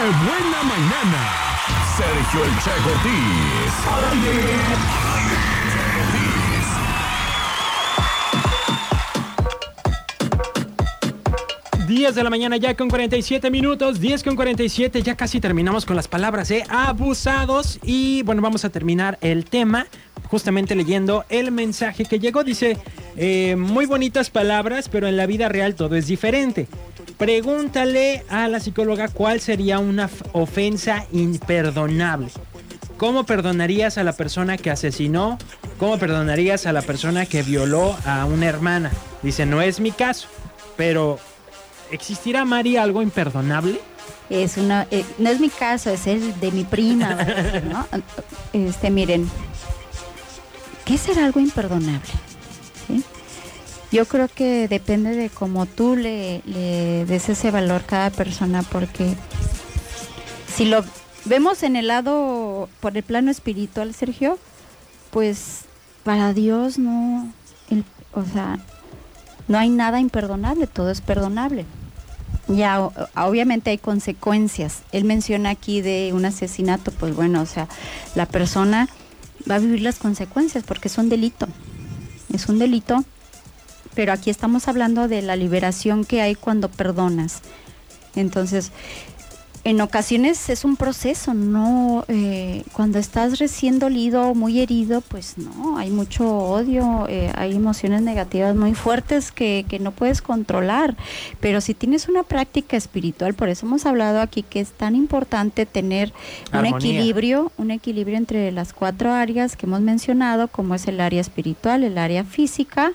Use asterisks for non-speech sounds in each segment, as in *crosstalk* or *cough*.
buena mañana! Sergio El Che Cortés. 10 de la mañana ya con 47 minutos, 10 con 47, ya casi terminamos con las palabras de abusados y bueno, vamos a terminar el tema justamente leyendo el mensaje que llegó, dice, eh, muy bonitas palabras, pero en la vida real todo es diferente. Pregúntale a la psicóloga cuál sería una ofensa imperdonable. ¿Cómo perdonarías a la persona que asesinó? ¿Cómo perdonarías a la persona que violó a una hermana? Dice, no es mi caso, pero ¿Existirá, Mari, algo imperdonable? Es una, eh, no es mi caso, es el de mi prima. *laughs* ¿no? Este, miren, ¿qué será algo imperdonable? Yo creo que depende de cómo tú le, le des ese valor a cada persona, porque si lo vemos en el lado, por el plano espiritual, Sergio, pues para Dios no, o sea, no hay nada imperdonable, todo es perdonable. Ya, obviamente hay consecuencias. Él menciona aquí de un asesinato, pues bueno, o sea, la persona va a vivir las consecuencias porque es un delito. Es un delito, pero aquí estamos hablando de la liberación que hay cuando perdonas. Entonces, en ocasiones es un proceso, no eh, cuando estás recién dolido, muy herido, pues no, hay mucho odio, eh, hay emociones negativas muy fuertes que, que, no puedes controlar. Pero si tienes una práctica espiritual, por eso hemos hablado aquí que es tan importante tener un equilibrio, un equilibrio entre las cuatro áreas que hemos mencionado, como es el área espiritual, el área física,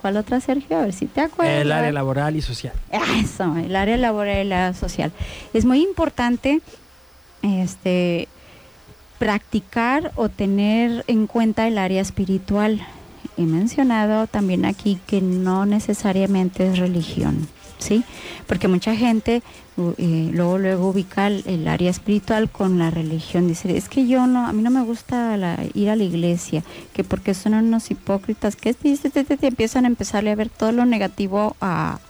¿Cuál otra, Sergio? A ver si te acuerdas. El área laboral y social. Eso, el área laboral y la social. Es muy importante este, practicar o tener en cuenta el área espiritual. He mencionado también aquí que no necesariamente es religión. ¿Sí? Porque mucha gente eh, luego luego ubica el, área espiritual con la religión. Dice, es que yo no, a mí no me gusta ir a la iglesia, que porque son unos hipócritas, que te, empiezan a empezarle a ver todo lo negativo a,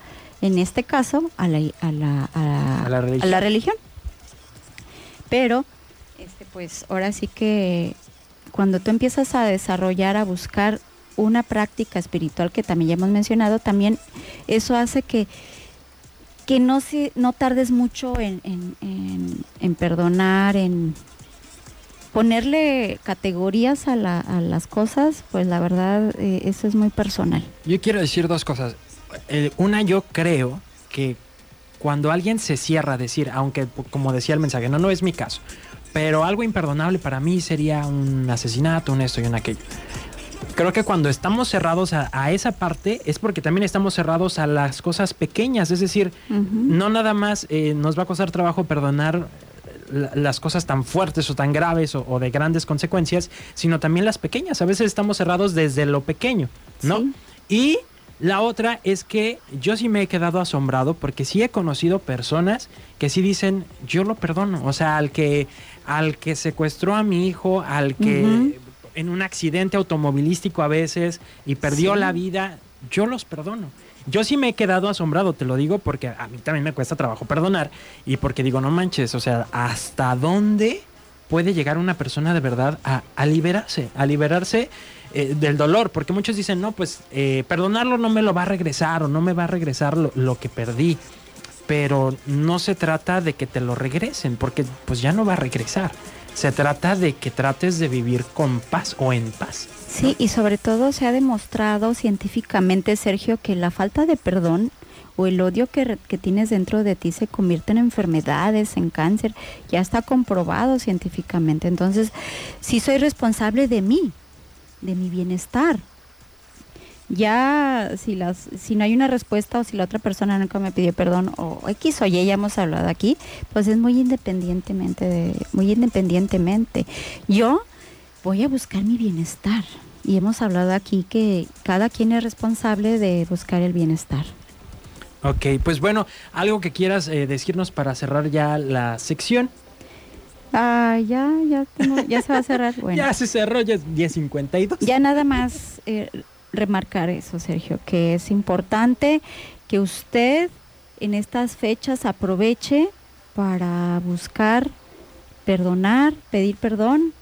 en este caso, a la, a la, a, la, religión. a la religión. Pero, este, pues ahora sí que cuando tú empiezas a desarrollar, a buscar una práctica espiritual que también ya hemos mencionado, también eso hace que que no, se, no tardes mucho en, en, perdonar, en ponerle categorías a, las cosas, pues la verdad eh, eso es muy personal. Yo quiero decir dos cosas. Eh, una, yo creo que cuando alguien se cierra a decir, aunque como decía el mensaje, no, no es mi caso, pero algo imperdonable para mí sería un asesinato, un esto y un aquello creo que cuando estamos cerrados a, esa parte es porque también estamos cerrados a las cosas pequeñas. Es decir, no nada más eh, nos va a costar trabajo perdonar las cosas tan fuertes o tan graves o, de grandes consecuencias, sino también las pequeñas. A veces estamos cerrados desde lo pequeño, ¿no? Y la otra es que yo sí me he quedado asombrado porque sí he conocido personas que sí dicen, yo lo perdono. O sea, al que, al que secuestró a mi hijo, al que en un accidente automovilístico a veces y perdió la vida, yo los perdono. Yo sí me he quedado asombrado, te lo digo, porque a mí también me cuesta trabajo perdonar y porque digo, no manches, o sea, ¿hasta dónde puede llegar una persona de verdad a, liberarse, a liberarse eh, del dolor? Porque muchos dicen, no, pues eh, perdonarlo no me lo va a regresar o no me va a regresar lo, lo que perdí. Pero no se trata de que te lo regresen, porque pues ya no va a regresar. Se trata de que trates de vivir con paz o en paz. Sí, y sobre todo se ha demostrado científicamente, Sergio, que la falta de perdón o el odio que, que, tienes dentro de ti se convierte en enfermedades, en cáncer. Ya está comprobado científicamente. Entonces, sí soy responsable de mí, de mi bienestar ya si las si no hay una respuesta o si la otra persona nunca me pidió perdón o X o Y ya hemos hablado aquí, pues es muy independientemente de, muy independientemente. Yo voy a buscar mi bienestar y hemos hablado aquí que cada quien es responsable de buscar el bienestar. Ok, pues bueno, algo que quieras eh, decirnos para cerrar ya la sección. Ah, ya, ya, ya se va a cerrar. *laughs* Bueno. ya se cerró, ya es 10.52. Ya nada más eh, remarcar eso, Sergio, que es importante que usted en estas fechas aproveche para buscar perdonar, pedir perdón,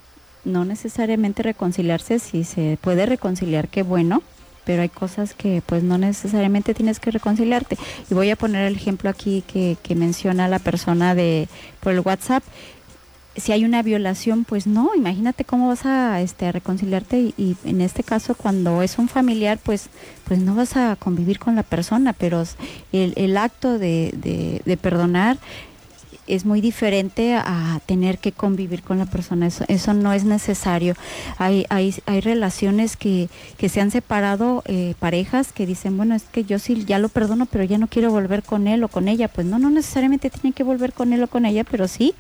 no necesariamente reconciliarse, si se puede reconciliar, qué bueno, pero hay cosas que pues no necesariamente tienes que reconciliarte. Y voy a poner el ejemplo aquí que, que menciona la persona de por el WhatsApp. Si hay una violación, pues no, imagínate cómo vas a, este, reconciliarte y, y en este caso cuando es un familiar, pues, pues no vas a convivir con la persona, pero el, el acto de, de, de perdonar es muy diferente a tener que convivir con la persona. Eso, eso no es necesario. Hay, hay, hay relaciones que, que se han separado, eh, parejas que dicen, bueno, es que yo sí ya lo perdono, pero ya no quiero volver con él o con ella. Pues no, no necesariamente tienen que volver con él o con ella, pero sí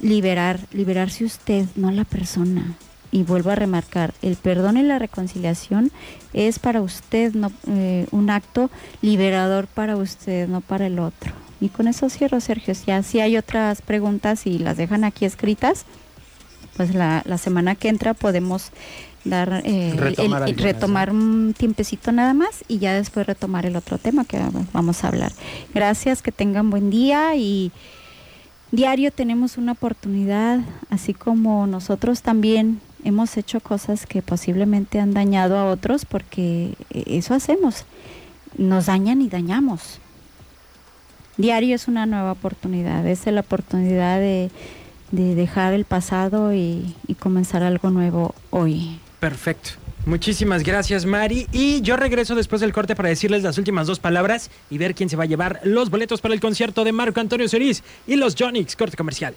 liberar, liberarse usted, no la persona. Y vuelvo a remarcar, el perdón y la reconciliación es para usted no, eh, un acto liberador para usted, no para el otro. Y con eso cierro, Sergio. Ya si hay otras preguntas y las dejan aquí escritas, pues la, la semana que entra podemos dar eh, Retomar el- el- algunas, retomar un tiempecito nada más y ya después retomar el otro tema que vamos a hablar. Gracias, que tengan buen día y diario tenemos una oportunidad, así como nosotros también hemos hecho cosas que posiblemente han dañado a otros porque eh, eso hacemos, nos dañan y dañamos. Diario es una nueva oportunidad, es la oportunidad de, de dejar el pasado y, y comenzar algo nuevo hoy. Perfecto. Muchísimas gracias, Mari. Y yo regreso después del corte para decirles las últimas dos palabras y ver quién se va a llevar los boletos para el concierto de Marco Antonio Cerise y los Jonix, corte comercial.